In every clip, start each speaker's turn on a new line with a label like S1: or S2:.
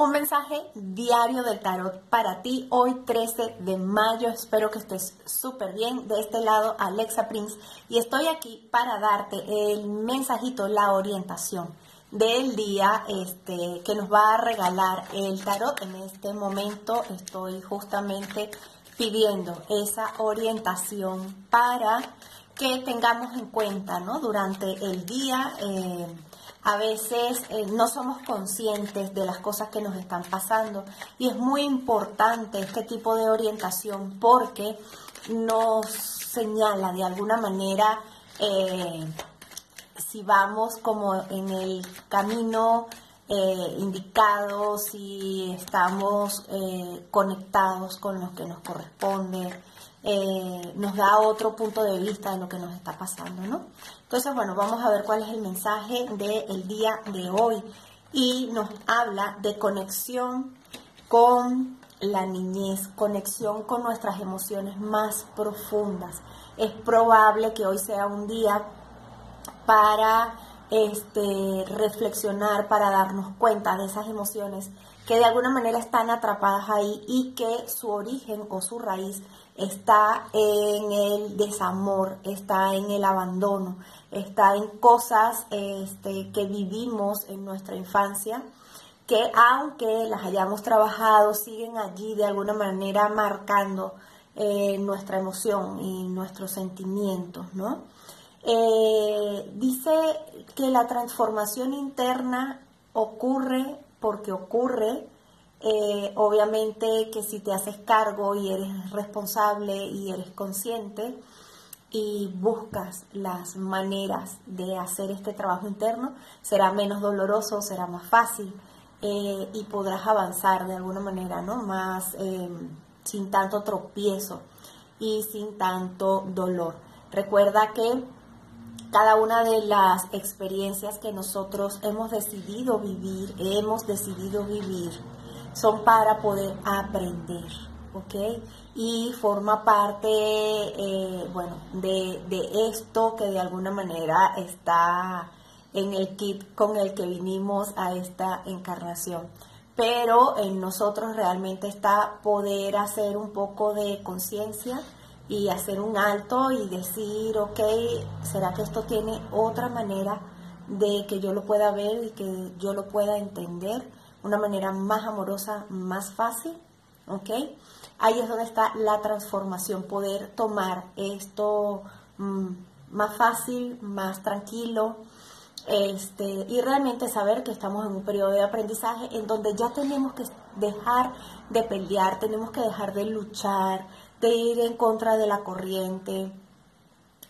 S1: Un mensaje diario del tarot para ti hoy 13 de mayo. Espero que estés súper bien. De este lado, Alexa Prince. Y estoy aquí para darte el mensajito, la orientación del día este, que nos va a regalar el tarot. En este momento estoy justamente pidiendo esa orientación para que tengamos en cuenta ¿no? durante el día. Eh, a veces eh, no somos conscientes de las cosas que nos están pasando y es muy importante este tipo de orientación porque nos señala de alguna manera eh, si vamos como en el camino eh, indicado, si estamos conectados con lo que nos corresponde, eh, nos da otro punto de vista de lo que nos está pasando, ¿no? Entonces, bueno, vamos a ver cuál es el mensaje del día de hoy. Y nos habla de conexión con la niñez, conexión con nuestras emociones más profundas. Es probable que hoy sea un día para este, reflexionar, para darnos cuenta de esas emociones que de alguna manera están atrapadas ahí y que su origen o su raíz está en el desamor, está en el abandono, está en cosas este, que vivimos en nuestra infancia que aunque las hayamos trabajado, siguen allí de alguna manera marcando eh, nuestra emoción y nuestros sentimientos, ¿no? Eh, dice que la transformación interna ocurre porque ocurre. Eh, obviamente que si te haces cargo y eres responsable y eres consciente y buscas las maneras de hacer este trabajo interno, será menos doloroso, será más fácil eh, y podrás avanzar de alguna manera, ¿no? Más em, sin tanto tropiezo y sin tanto dolor. Recuerda que cada una de las experiencias que nosotros hemos decidido vivir, hemos decidido vivir, son para poder aprender, ¿ok? Y forma parte, eh, bueno, de, de esto que de alguna manera está en el kit con el que vinimos a esta encarnación. Pero en nosotros realmente está poder hacer un poco de conciencia, y hacer un alto y decir, ok, ¿será que esto tiene otra manera de que yo lo pueda ver y que yo lo pueda entender? Una manera más amorosa, más fácil, ¿ok? Ahí es donde está la transformación, poder tomar esto mm, más fácil, más tranquilo, este, y realmente saber que estamos en un periodo de aprendizaje en donde ya tenemos que dejar de pelear, tenemos que dejar de luchar, de ir en contra de la corriente.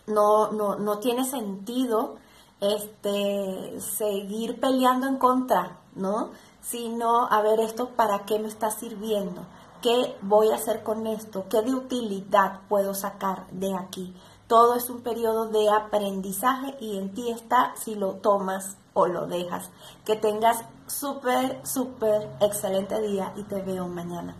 S1: No, no, no tiene sentido este, seguir peleando en contra, ¿no? Sino, a ver, esto para qué me está sirviendo, qué voy a hacer con esto, qué de utilidad puedo sacar de aquí. Todo es un periodo de aprendizaje y en ti está si lo tomas o lo dejas. Que tengas súper, súper excelente día y te veo mañana.